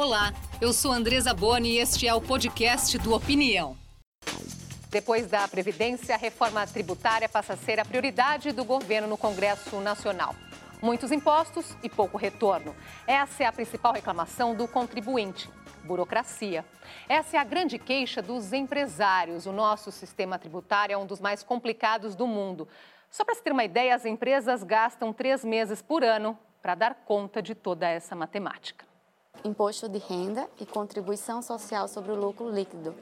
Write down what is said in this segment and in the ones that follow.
Olá, eu sou Andresa Boni e este é o podcast do Opinião. Depois da Previdência, a reforma tributária passa a ser a prioridade do governo no Congresso Nacional. Muitos impostos e pouco retorno. Essa é a principal reclamação do contribuinte. Burocracia. Essa é a grande queixa dos empresários. O nosso sistema tributário é um dos mais complicados do mundo. Só para se ter uma ideia, as empresas gastam três meses por ano para dar conta de toda essa matemática imposto de renda e contribuição social sobre o lucro líquido.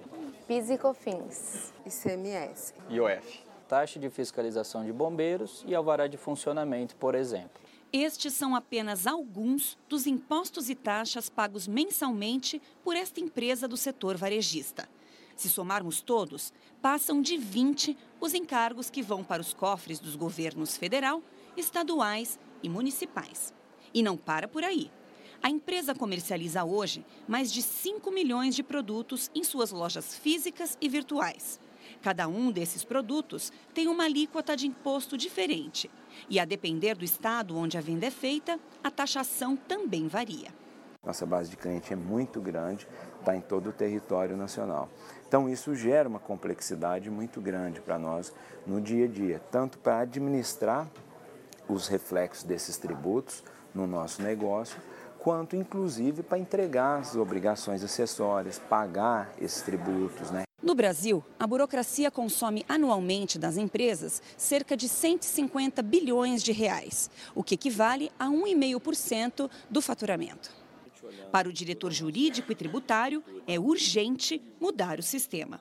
PIS e COFINS. ICMS. IOF. Taxa de fiscalização de bombeiros e alvará de funcionamento, por exemplo. Estes são apenas alguns dos impostos e taxas pagos mensalmente por esta empresa do setor varejista. Se somarmos todos, passam de 20 os encargos que vão para os cofres dos governos federal, estaduais e municipais. E não para por aí. A empresa comercializa hoje mais de 5 milhões de produtos em suas lojas físicas e virtuais. Cada um desses produtos tem uma alíquota de imposto diferente. E a depender do estado onde a venda é feita, a taxação também varia. Nossa base de cliente é muito grande, está em todo o território nacional. Então, isso gera uma complexidade muito grande para nós no dia a dia, tanto para administrar os reflexos desses tributos no nosso negócio, quanto inclusive para entregar as obrigações acessórias, pagar esses tributos. Né? No Brasil, a burocracia consome anualmente das empresas cerca de 150 bilhões de reais, o que equivale a 1,5% do faturamento. Para o diretor jurídico e tributário, é urgente mudar o sistema.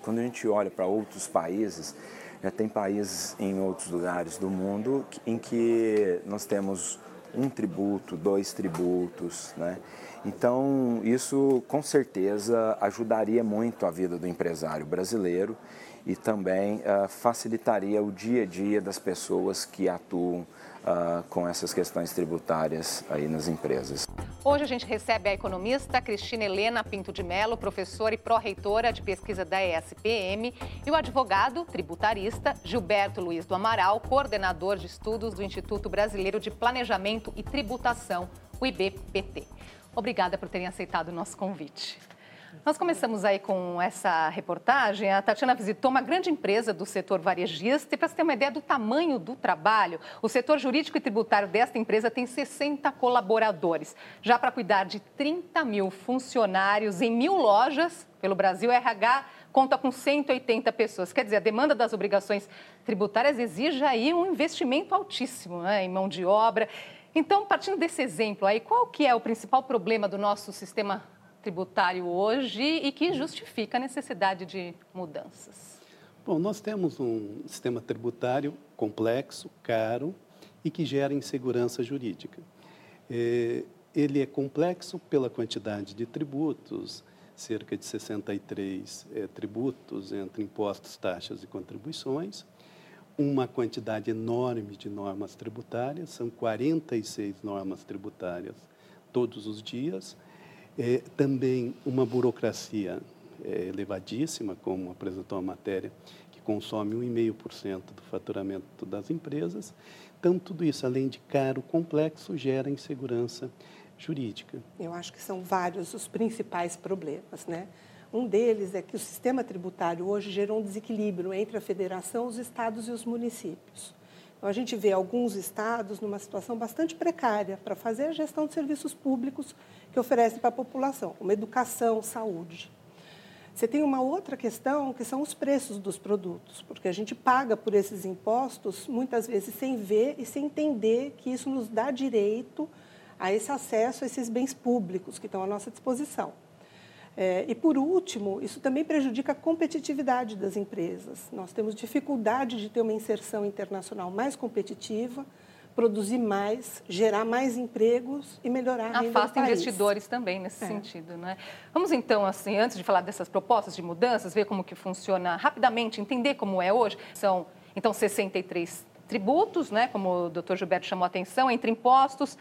Quando a gente olha para outros países, já tem países em outros lugares do mundo em que nós temos um tributo, dois tributos, né? Então, isso com certeza ajudaria muito a vida do empresário brasileiro e também uh, facilitaria o dia a dia das pessoas que atuam uh, com essas questões tributárias aí nas empresas. Hoje a gente recebe a economista Cristina Helena Pinto de Mello, professora e pró-reitora de pesquisa da ESPM, e o advogado tributarista Gilberto Luiz do Amaral, coordenador de estudos do Instituto Brasileiro de Planejamento e Tributação, o IBPT. Obrigada por terem aceitado o nosso convite. Nós começamos aí com essa reportagem. A Tatiana visitou uma grande empresa do setor varejista e, para você ter uma ideia do tamanho do trabalho, o setor jurídico e tributário desta empresa tem 60 colaboradores. Já para cuidar de 30 mil funcionários em mil lojas pelo Brasil, RH conta com 180 pessoas. Quer dizer, a demanda das obrigações tributárias exige aí um investimento altíssimo né, em mão de obra. Então, partindo desse exemplo aí, qual que é o principal problema do nosso sistema tributário hoje e que justifica a necessidade de mudanças? Bom, nós temos um sistema tributário complexo, caro e que gera insegurança jurídica. É, ele é complexo pela quantidade de tributos, cerca de 63 é, tributos entre impostos, taxas e contribuições, uma quantidade enorme de normas tributárias, são 46 normas tributárias todos os dias, é, também uma burocracia é, elevadíssima, como apresentou a matéria, que consome 1,5% do faturamento das empresas. Então, tudo isso, além de caro, complexo, gera insegurança jurídica. Eu acho que são vários os principais problemas, né? Um deles é que o sistema tributário hoje gerou um desequilíbrio entre a federação, os estados e os municípios. A gente vê alguns estados numa situação bastante precária para fazer a gestão de serviços públicos que oferecem para a população, como educação, saúde. Você tem uma outra questão que são os preços dos produtos, porque a gente paga por esses impostos muitas vezes sem ver e sem entender que isso nos dá direito a esse acesso a esses bens públicos que estão à nossa disposição. É, e, por último, isso também prejudica a competitividade das empresas. Nós temos dificuldade de ter uma inserção internacional mais competitiva, produzir mais, gerar mais empregos e melhorar a renda Afasta investidores também nesse é. sentido, né? Vamos então, assim, antes de falar dessas propostas de mudanças, ver como que funciona rapidamente, entender como é hoje. São, então, 63 tributos, né, como o doutor Gilberto chamou a atenção, entre impostos,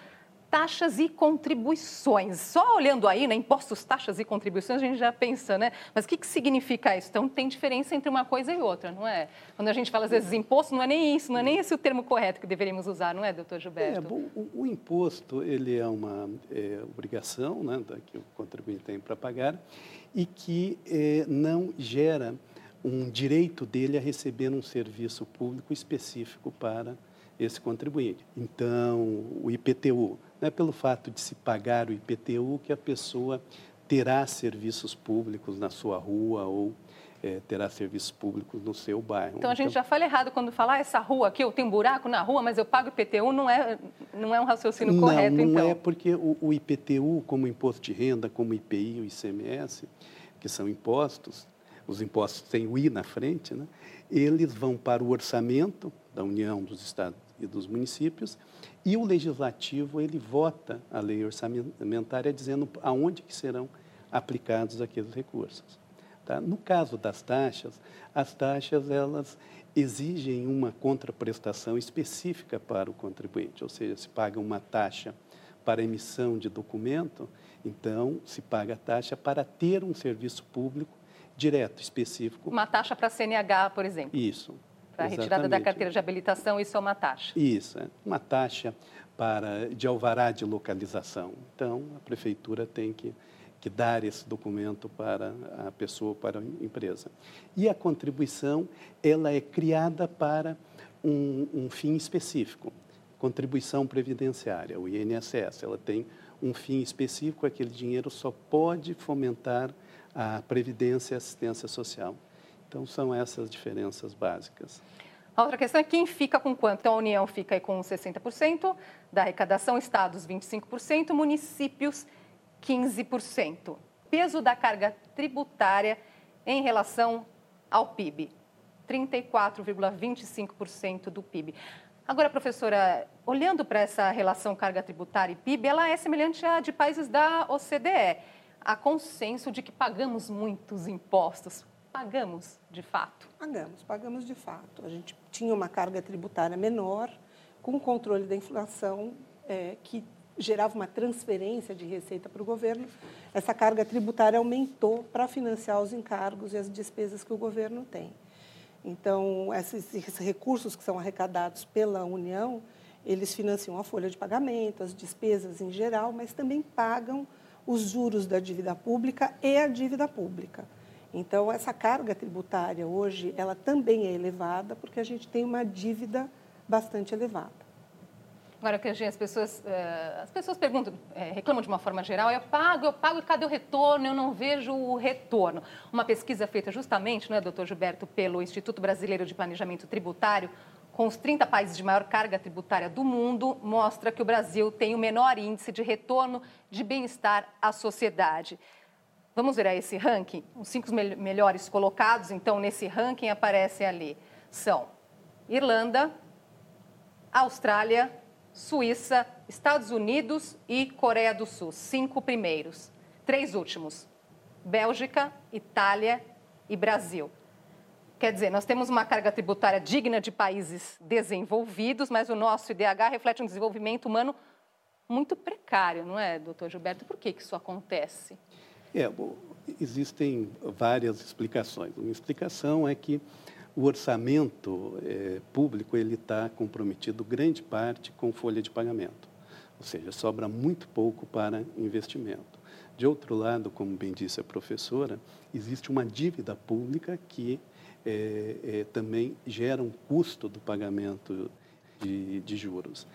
taxas e contribuições. Só olhando aí, né, impostos, taxas e contribuições, a gente já pensa, né? Mas o que, que significa isso? Então, tem diferença entre uma coisa e outra, não é? Quando a gente fala, às vezes, imposto, não é nem isso, não é nem esse o termo correto que deveríamos usar, não é, doutor Gilberto? É, bom, o, o imposto, ele é uma é, obrigação né, que o contribuinte tem para pagar e que é, não gera um direito dele a receber um serviço público específico para esse contribuinte. Então, o IPTU, não é pelo fato de se pagar o IPTU que a pessoa terá serviços públicos na sua rua ou é, terá serviços públicos no seu bairro. Então a gente então, já fala errado quando fala ah, essa rua aqui, eu tenho um buraco na rua, mas eu pago IPTU, não é, não é um raciocínio não, correto, não então? Não é porque o, o, IPTU, como imposto de renda, como IPI, o ICMS, que são impostos, os impostos têm o I na frente, né? eles vão para o orçamento da União, dos Estados e dos municípios, e o legislativo ele vota a lei orçamentária dizendo aonde que serão aplicados aqueles recursos. Tá? No caso das taxas, as taxas elas exigem uma contraprestação específica para o contribuinte, ou seja, se paga uma taxa para emissão de documento, então se paga a taxa para ter um serviço público direto, específico. Uma taxa para CNH, por exemplo. Isso. Para a retirada da carteira de habilitação, isso é uma taxa? Isso, é uma taxa para, de alvará de localização. Então, a prefeitura tem que, que dar esse documento para a pessoa, para a empresa. E a contribuição, ela é criada para um, um fim específico. Contribuição previdenciária, o INSS, ela tem um fim específico, aquele dinheiro só pode fomentar a previdência e assistência social. Então, são essas diferenças básicas. A outra questão é quem fica com quanto. Então, a União fica com 60% da arrecadação, estados 25%, municípios 15%. Peso da carga tributária em relação ao PIB, 34,25% do PIB. Agora, professora, olhando para essa relação carga tributária e PIB, ela é semelhante à de países da OCDE. Há consenso de que pagamos muitos impostos. Pagamos, de fato? Pagamos, pagamos de fato. A gente tinha uma carga tributária menor, com o controle da inflação, é, que gerava uma transferência de receita para o governo. Essa carga tributária aumentou para financiar os encargos e as despesas que o governo tem. Então, esses, esses recursos que são arrecadados pela União, eles financiam a folha de pagamento, as despesas em geral, mas também pagam os juros da dívida pública e a dívida pública. Então, essa carga tributária hoje, ela também é elevada, porque a gente tem uma dívida bastante elevada. Agora, as pessoas, eh, as pessoas perguntam, eh, reclamam de uma forma geral, eu pago, eu pago e cadê o retorno? Eu não vejo o retorno. Uma pesquisa feita justamente, não é, doutor Gilberto, pelo Instituto Brasileiro de Planejamento Tributário, com os 30 países de maior carga tributária do mundo, mostra que o Brasil tem o menor índice de retorno de bem-estar à sociedade. Vamos ver aí esse ranking? Os cinco melhores colocados, então, nesse ranking aparecem ali. São Irlanda, Austrália, Suíça, Estados Unidos e Coreia do Sul. Cinco primeiros. Três últimos: Bélgica, Itália e Brasil. Quer dizer, nós temos uma carga tributária digna de países desenvolvidos, mas o nosso IDH reflete um desenvolvimento humano muito precário, não é, doutor Gilberto? Por que, que isso acontece? É, bom, existem várias explicações. Uma explicação é que o orçamento é, público ele está comprometido grande parte com folha de pagamento, ou seja, sobra muito pouco para investimento. De outro lado, como bem disse a professora, existe uma dívida pública que é, é, também gera um custo do pagamento de, de, juros.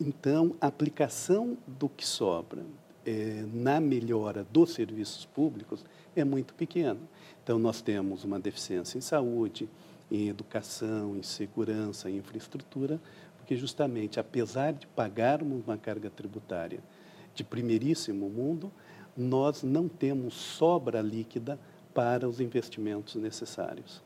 Então, a aplicação do que sobra é, na melhora dos serviços públicos é muito pequena. Então, nós temos uma deficiência em saúde, em educação, em segurança, em infraestrutura, porque justamente, apesar de pagarmos uma carga tributária de primeiríssimo mundo, nós não temos sobra líquida para os investimentos necessários.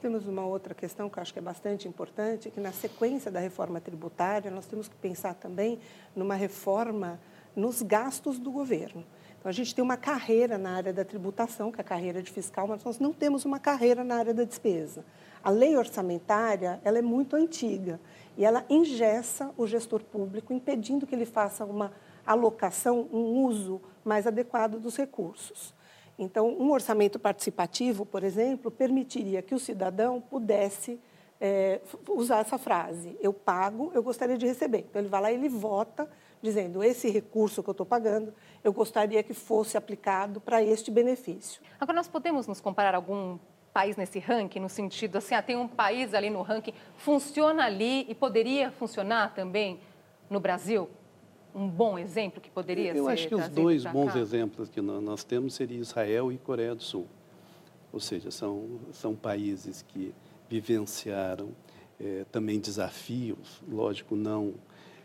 Temos uma outra questão que eu acho que é bastante importante, que na sequência da reforma tributária, nós temos que pensar também numa reforma nos gastos do governo. Então, a gente tem uma carreira na área da tributação, que é a carreira de fiscal, mas nós não temos uma carreira na área da despesa. A lei orçamentária ela é muito antiga e ela engessa o gestor público, impedindo que ele faça uma alocação, um uso mais adequado dos recursos. Então, um orçamento participativo, por exemplo, permitiria que o cidadão pudesse é, usar essa frase: eu pago, eu gostaria de receber. Então, ele vai lá e ele vota, dizendo: esse recurso que eu estou pagando, eu gostaria que fosse aplicado para este benefício. Agora, nós podemos nos comparar a algum país nesse ranking, no sentido assim, ah, tem um país ali no ranking, funciona ali e poderia funcionar também no Brasil? um bom exemplo que poderia Eu ser acho que os dois bons cá? exemplos que nós temos seriam Israel e Coreia do Sul. Ou seja, são, são países que vivenciaram é, também desafios, lógico, não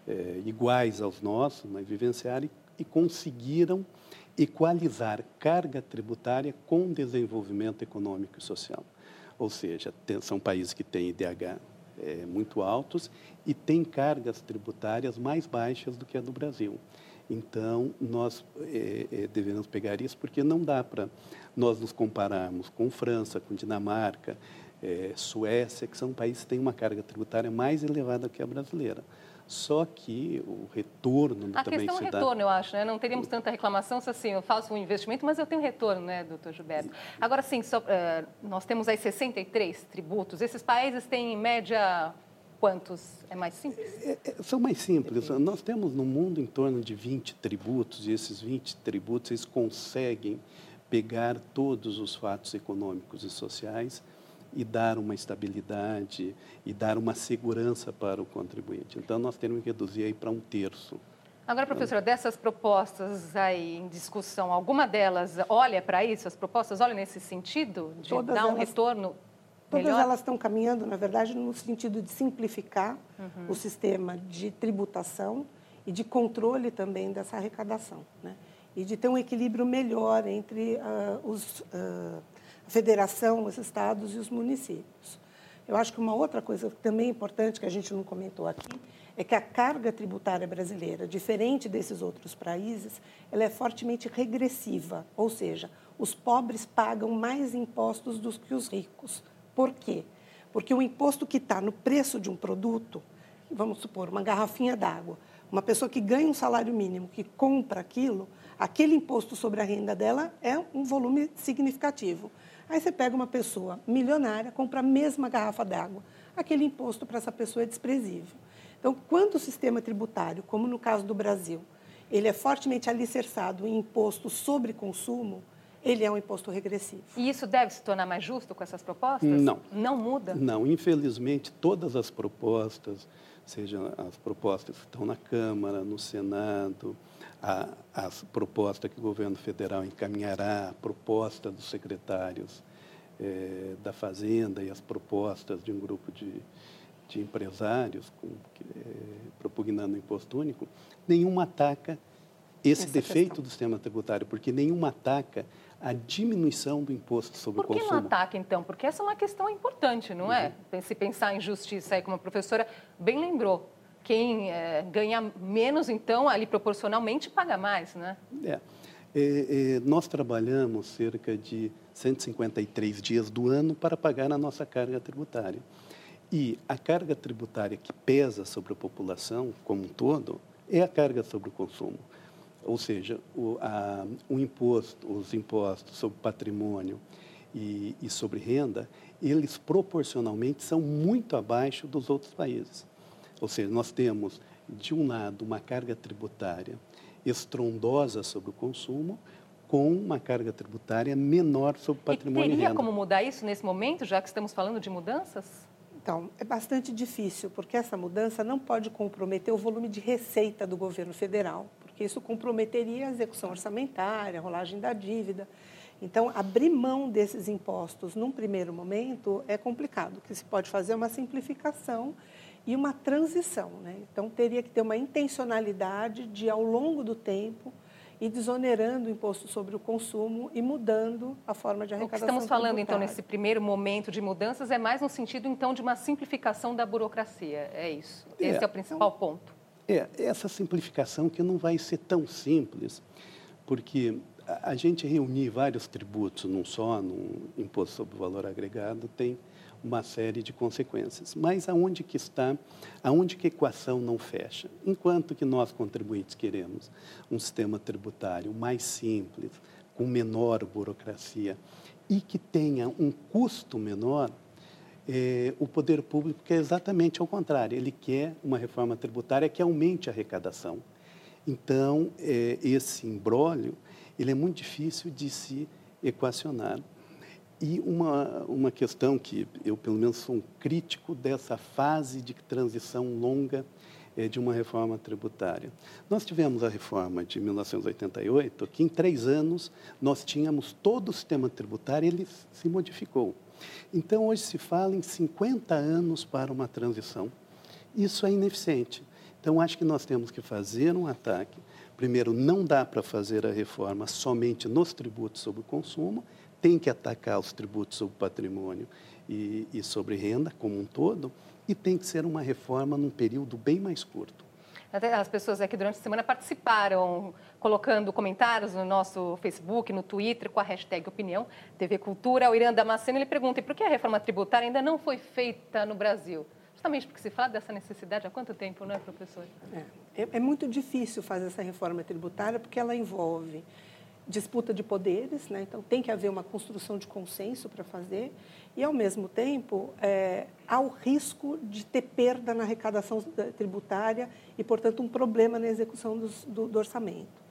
é, iguais aos nossos, mas vivenciaram e, e conseguiram equalizar carga tributária com desenvolvimento econômico e social. Ou seja, tem, são países que têm IDH é, muito altos e têm cargas tributárias mais baixas do que a do Brasil. Então, nós é, é, devemos pegar isso, porque não dá para nós nos compararmos com França, com Dinamarca, Suécia, que são países que têm uma carga tributária mais elevada que a brasileira. Só que o retorno a também questão é retorno, eu acho, né? Não teríamos tanta reclamação se assim, eu faço um investimento, mas eu tenho retorno, né, doutor Gilberto? Agora, sim, só, uh, nós temos aí 63 tributos. Esses países têm, em média, quantos? É mais simples? É, é, são mais simples. Nós temos no mundo em torno de 20 tributos, e esses 20 tributos eles conseguem pegar todos os fatos econômicos e sociais e dar uma estabilidade e dar uma segurança para o contribuinte. Então, nós temos que reduzir aí para um terço. Agora, professora, dessas propostas aí em discussão, alguma delas olha para isso? As propostas olham nesse sentido de Todas dar um elas... retorno Todas Melhor? elas estão caminhando, na verdade, no sentido de simplificar uhum. o sistema de tributação e de controle também dessa arrecadação. Né? E de ter um equilíbrio melhor entre uh, os, uh, a federação, os estados e os municípios. Eu acho que uma outra coisa também importante que a gente não comentou aqui é que a carga tributária brasileira, diferente desses outros países, ela é fortemente regressiva, ou seja, os pobres pagam mais impostos do que os ricos. Por quê? Porque o imposto que está no preço de um produto, vamos supor, uma garrafinha d'água, uma pessoa que ganha um salário mínimo, que compra aquilo, aquele imposto sobre a renda dela é um volume significativo. Aí você pega uma pessoa milionária, compra a mesma garrafa d'água. Aquele imposto para essa pessoa é desprezível. Então, quando o sistema tributário, como no caso do Brasil, ele é fortemente alicerçado em imposto sobre consumo, ele é um imposto regressivo. E isso deve se tornar mais justo com essas propostas? Não. Não muda? Não, infelizmente, todas as propostas, sejam as propostas que estão na Câmara, no Senado, a, as propostas que o governo federal encaminhará, a proposta dos secretários é, da Fazenda e as propostas de um grupo de, de empresários com, é, propugnando o imposto único, nenhuma ataca esse Essa defeito questão. do sistema tributário, porque nenhuma ataca a diminuição do imposto sobre o consumo. Por que não ataca, então? Porque essa é uma questão importante, não é? uhum. é? Se pensar em justiça, aí, como a professora bem lembrou, quem é, ganha menos, então, ali proporcionalmente, paga mais, né? É. Nós trabalhamos cerca de 153 dias do ano para pagar a nossa carga tributária. E a carga tributária que pesa sobre a população como um todo é a carga sobre o consumo ou seja, o, a, o imposto, os impostos sobre patrimônio e, e sobre renda, eles proporcionalmente são muito abaixo dos outros países. Ou seja, nós temos, de um lado, uma carga tributária estrondosa sobre o consumo, com uma carga tributária menor sobre patrimônio e, teria e renda. como mudar isso nesse momento, já que estamos falando de mudanças? Então, é bastante difícil, porque essa mudança não pode comprometer o volume de receita do governo federal, porque isso comprometeria a execução orçamentária, a rolagem da dívida. Então, abrir mão desses impostos num primeiro momento é complicado. O que se pode fazer é uma simplificação e uma transição. Né? Então, teria que ter uma intencionalidade de, ao longo do tempo, ir desonerando o imposto sobre o consumo e mudando a forma de arrecadação. O que estamos falando, então, nesse primeiro momento de mudanças é mais no sentido, então, de uma simplificação da burocracia. É isso. É, Esse é o principal então, ponto. É, essa simplificação que não vai ser tão simples, porque a gente reunir vários tributos num só, num imposto sobre o valor agregado, tem uma série de consequências. Mas aonde que está, aonde que a equação não fecha? Enquanto que nós contribuintes queremos um sistema tributário mais simples, com menor burocracia e que tenha um custo menor, é, o poder público quer exatamente ao contrário. Ele quer uma reforma tributária que aumente a arrecadação. Então, é, esse imbróglio, ele é muito difícil de se equacionar. E uma, uma questão que eu, pelo menos, sou um crítico dessa fase de transição longa é, de uma reforma tributária. Nós tivemos a reforma de 1988, que em três anos nós tínhamos todo o sistema tributário, ele se modificou. Então, hoje se fala em 50 anos para uma transição. Isso é ineficiente. Então, acho que nós temos que fazer um ataque. Primeiro, não dá para fazer a reforma somente nos tributos sobre o consumo, tem que atacar os tributos sobre patrimônio e, e sobre renda como um todo, e tem que ser uma reforma num período bem mais curto. As pessoas aqui durante a semana participaram, colocando comentários no nosso Facebook, no Twitter, com a hashtag Opinião TV Cultura. O Irã Damasceno ele pergunta: por que a reforma tributária ainda não foi feita no Brasil? Justamente porque se fala dessa necessidade há quanto tempo, não é, professor? É, é, é muito difícil fazer essa reforma tributária porque ela envolve disputa de poderes, né? então tem que haver uma construção de consenso para fazer, e, ao mesmo tempo, é, há o risco de ter perda na arrecadação tributária e, portanto, um problema na execução dos, do, do, orçamento.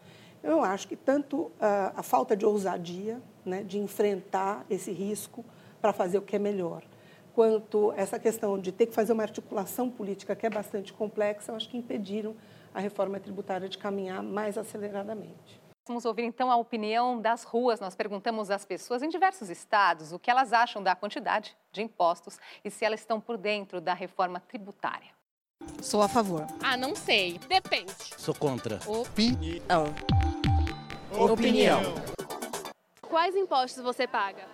Eu acho que tanto a, a falta de ousadia, né, de enfrentar esse risco para fazer o que é melhor, quanto essa questão de ter que fazer uma articulação política que é bastante complexa, eu acho que impediram a reforma tributária de caminhar mais aceleradamente. Vamos ouvir então a opinião das ruas. Nós perguntamos às pessoas em diversos estados o que elas acham da quantidade de impostos e se elas estão por dentro da reforma tributária. Sou a favor. Ah, não sei. Depende. Sou contra. Opinião. Opinião. Quais impostos você paga?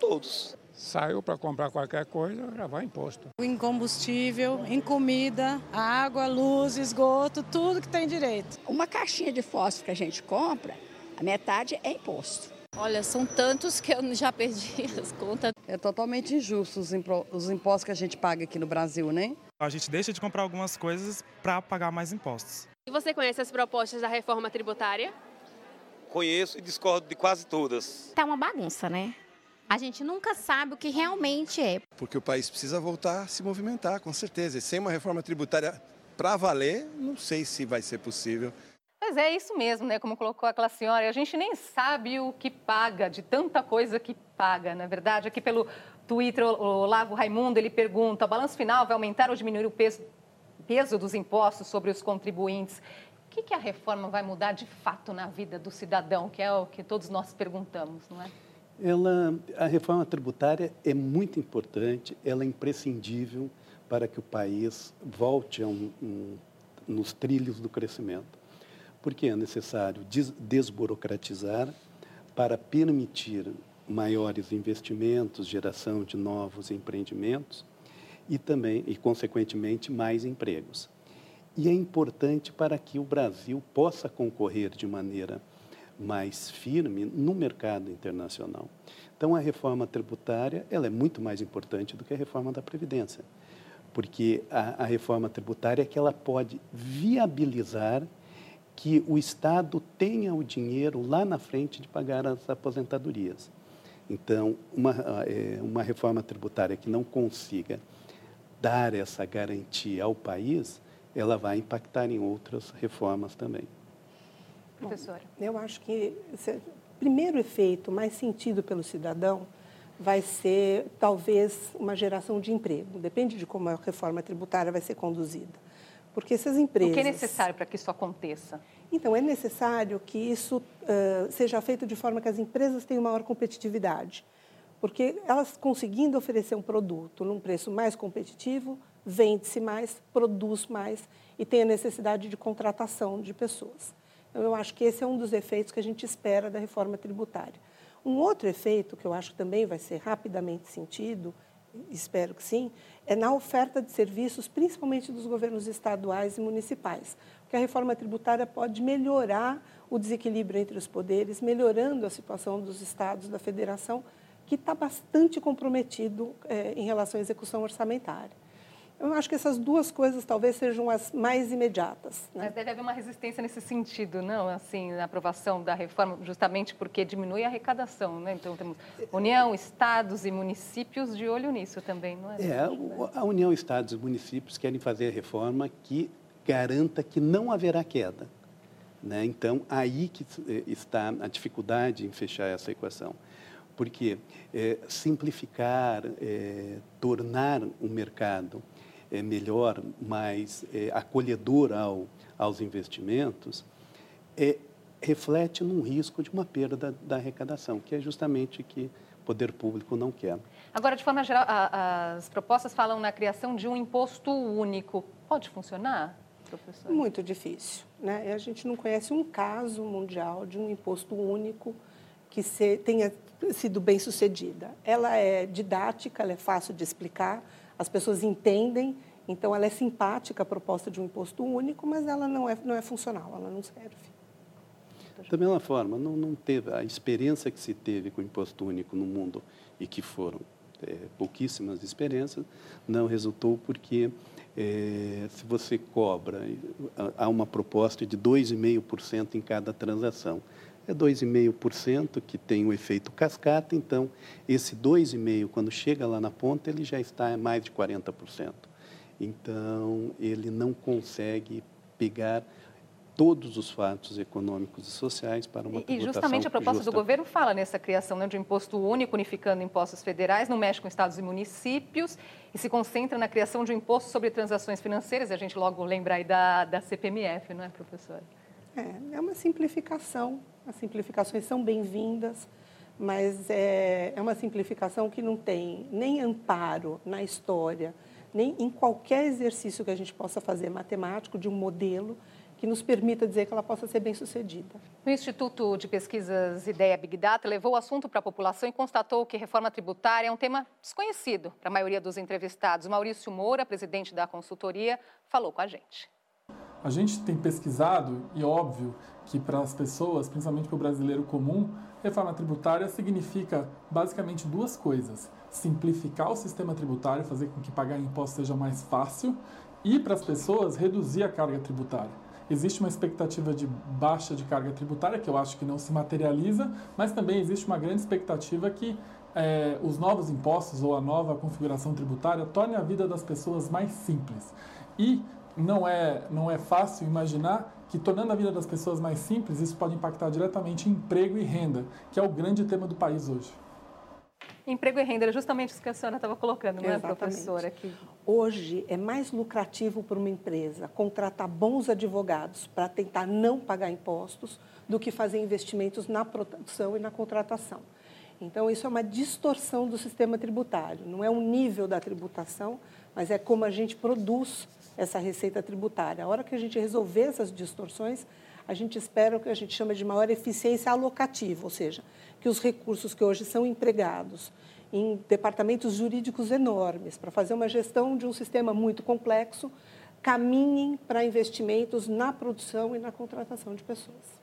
Todos. Saiu para comprar qualquer coisa, já vai imposto. Em combustível, em comida, água, luz, esgoto, tudo que tem direito. Uma caixinha de fósforo que a gente compra, a metade é imposto. Olha, são tantos que eu já perdi as contas. É totalmente injusto os, os impostos que a gente paga aqui no Brasil, né? A gente deixa de comprar algumas coisas para pagar mais impostos. E você conhece as propostas da reforma tributária? Conheço e discordo de quase todas. Tá uma bagunça, né? A gente nunca sabe o que realmente é. Porque o país precisa voltar a se movimentar, com certeza. E sem uma reforma tributária para valer, não sei se vai ser possível. Mas é isso mesmo, né? Como colocou aquela senhora, a gente nem sabe o que paga, de tanta coisa que paga, na é verdade. Aqui pelo Twitter, o Lavo Raimundo, ele pergunta, o balanço final vai aumentar ou diminuir o peso, peso dos impostos sobre os contribuintes? O que, que a reforma vai mudar de fato na vida do cidadão, que é o que todos nós perguntamos, não é? Ela, a reforma tributária é muito importante, ela é imprescindível para que o país volte um, um, nos trilhos do crescimento. Porque é necessário des desburocratizar para permitir maiores investimentos, geração de novos empreendimentos e também, e consequentemente, mais empregos. E é importante para que o Brasil possa concorrer de maneira mais firme no mercado internacional. Então, a reforma tributária ela é muito mais importante do que a reforma da Previdência, porque a, a reforma tributária é que ela pode viabilizar que o Estado tenha o dinheiro lá na frente de pagar as aposentadorias. Então, uma, é, uma reforma tributária que não consiga dar essa garantia ao país, ela vai impactar em outras reformas também. Professora. Bom, eu acho que o primeiro efeito mais sentido pelo cidadão vai ser, talvez, uma geração de emprego. Depende de como a reforma tributária vai ser conduzida. Porque essas empresas... O que é necessário para que isso aconteça? Então, é necessário que isso uh, seja feito de forma que as empresas tenham maior competitividade. Porque elas conseguindo oferecer um produto num preço mais competitivo, vende-se mais, produz mais e tem a necessidade de contratação de pessoas. Então, eu acho que esse é um dos efeitos que a gente espera da reforma tributária. Um outro efeito que eu acho que também vai ser rapidamente sentido espero que sim, é na oferta de serviços, principalmente dos governos estaduais e municipais. Porque a reforma tributária pode melhorar o desequilíbrio entre os poderes, melhorando a situação dos estados, da federação, que está bastante comprometido é, em relação à execução orçamentária. Eu acho que essas duas coisas talvez sejam as mais imediatas. Né? Mas deve haver uma resistência nesse sentido, não? Assim, na aprovação da reforma, justamente porque diminui a arrecadação, né? Então temos União, estados e municípios de olho nisso também, não é? É, a União, estados e municípios querem fazer a reforma que garanta que não haverá queda. Né? Então, aí que eh, está a dificuldade em fechar essa equação. Porque é, simplificar, é, tornar o mercado é, melhor, mais é, acolhedor ao, aos investimentos, é, reflete num risco de uma perda da, da arrecadação, que é justamente o que o poder público não quer. Agora, de forma geral, a, as propostas falam na criação de um imposto único. Pode funcionar, professor? Muito difícil. Né? A gente não conhece um caso mundial de um imposto único que se, tenha sido bem sucedida. Ela é didática, ela é fácil de explicar, as pessoas entendem, então ela é simpática a proposta de um imposto único, mas ela não é, não é funcional, ela não serve. Da mesma forma, não, não teve a experiência que se teve com o imposto único no mundo e que foram é, pouquíssimas experiências, não resultou porque é, se você cobra, há uma proposta de 2,5% em cada transação é 2,5% que tem o efeito cascata, então esse 2,5%, quando chega lá na ponta, ele já está a mais de 40%. Então, ele não consegue pegar todos os fatos econômicos e sociais para uma E justamente a proposta justa. do governo fala nessa criação né, de um imposto único, unificando impostos federais, não mexe com estados e municípios e se concentra na criação de um imposto sobre transações financeiras. A gente logo lembra aí da, da CPMF, não é, professora? É, é uma simplificação. As simplificações são bem-vindas, mas é, é uma simplificação que não tem nem amparo na história, nem em qualquer exercício que a gente possa fazer matemático de um modelo que nos permita dizer que ela possa ser bem sucedida. O Instituto de Pesquisas Ideia Big Data levou o assunto para a população e constatou que reforma tributária é um tema desconhecido para a maioria dos entrevistados. Maurício Moura, presidente da consultoria, falou com a gente. A gente tem pesquisado, e óbvio que para as pessoas, principalmente para o brasileiro comum, reforma tributária significa basicamente duas coisas: simplificar o sistema tributário, fazer com que pagar imposto seja mais fácil, e para as pessoas reduzir a carga tributária. Existe uma expectativa de baixa de carga tributária, que eu acho que não se materializa, mas também existe uma grande expectativa que é, os novos impostos ou a nova configuração tributária torne a vida das pessoas mais simples. E não é, não é fácil imaginar que, tornando a vida das pessoas mais simples, isso pode impactar diretamente em emprego e renda, que é o grande tema do país hoje. Emprego e renda era justamente isso que a senhora estava colocando, não é, professora? Aqui. Hoje é mais lucrativo para uma empresa contratar bons advogados para tentar não pagar impostos do que fazer investimentos na produção e na contratação. Então, isso é uma distorção do sistema tributário. Não é o nível da tributação, mas é como a gente produz essa receita tributária. A hora que a gente resolver essas distorções, a gente espera o que a gente chama de maior eficiência alocativa, ou seja, que os recursos que hoje são empregados em departamentos jurídicos enormes para fazer uma gestão de um sistema muito complexo caminhem para investimentos na produção e na contratação de pessoas.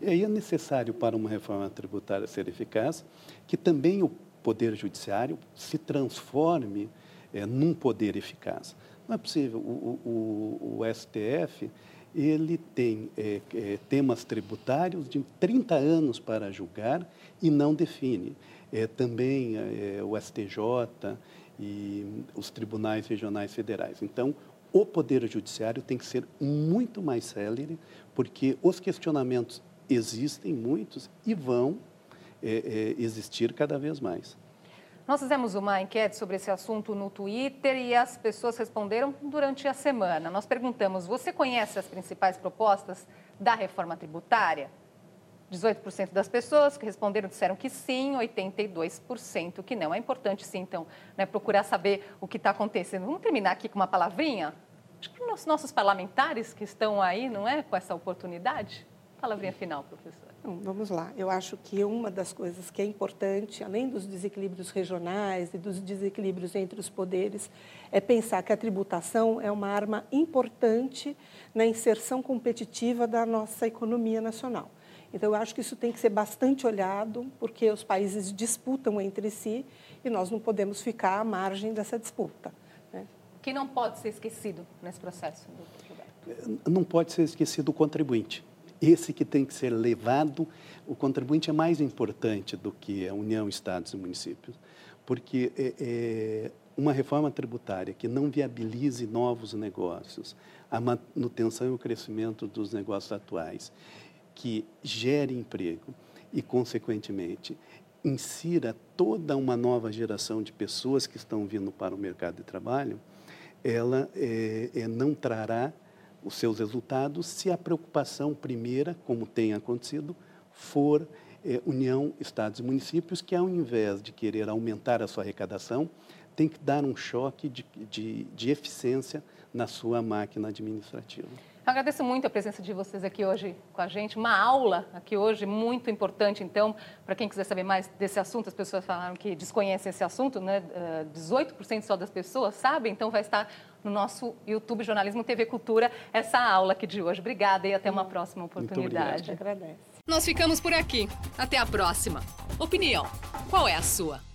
E aí é necessário para uma reforma tributária ser eficaz que também o poder judiciário se transforme é, num poder eficaz. Não é possível. O, o, o STF ele tem é, é, temas tributários de 30 anos para julgar e não define. É, também é, o STJ e os tribunais regionais federais. Então, o Poder Judiciário tem que ser muito mais célere, porque os questionamentos existem muitos e vão é, é, existir cada vez mais. Nós fizemos uma enquete sobre esse assunto no Twitter e as pessoas responderam durante a semana. Nós perguntamos: você conhece as principais propostas da reforma tributária? 18% das pessoas que responderam disseram que sim, 82% que não. É importante, sim, então, né, procurar saber o que está acontecendo. Vamos terminar aqui com uma palavrinha? Acho que os nossos parlamentares que estão aí, não é, com essa oportunidade, palavrinha final, professora. Então, vamos lá. Eu acho que uma das coisas que é importante, além dos desequilíbrios regionais e dos desequilíbrios entre os poderes, é pensar que a tributação é uma arma importante na inserção competitiva da nossa economia nacional. Então, eu acho que isso tem que ser bastante olhado, porque os países disputam entre si e nós não podemos ficar à margem dessa disputa. Né? Que não pode ser esquecido nesse processo, doutor Não pode ser esquecido o contribuinte. Esse que tem que ser levado, o contribuinte é mais importante do que a União, Estados e municípios, porque é, é uma reforma tributária que não viabilize novos negócios, a manutenção e o crescimento dos negócios atuais que gere emprego e, consequentemente, insira toda uma nova geração de pessoas que estão vindo para o mercado de trabalho, ela é, é, não trará os seus resultados se a preocupação primeira, como tem acontecido, for é, União, Estados e Municípios, que ao invés de querer aumentar a sua arrecadação, tem que dar um choque de, de, de eficiência na sua máquina administrativa. Eu agradeço muito a presença de vocês aqui hoje com a gente. Uma aula aqui hoje muito importante, então, para quem quiser saber mais desse assunto. As pessoas falaram que desconhecem esse assunto, né? 18% só das pessoas sabem, então vai estar no nosso YouTube Jornalismo TV Cultura essa aula aqui de hoje. Obrigada e até uma próxima oportunidade. Agradece. Nós ficamos por aqui. Até a próxima. Opinião. Qual é a sua?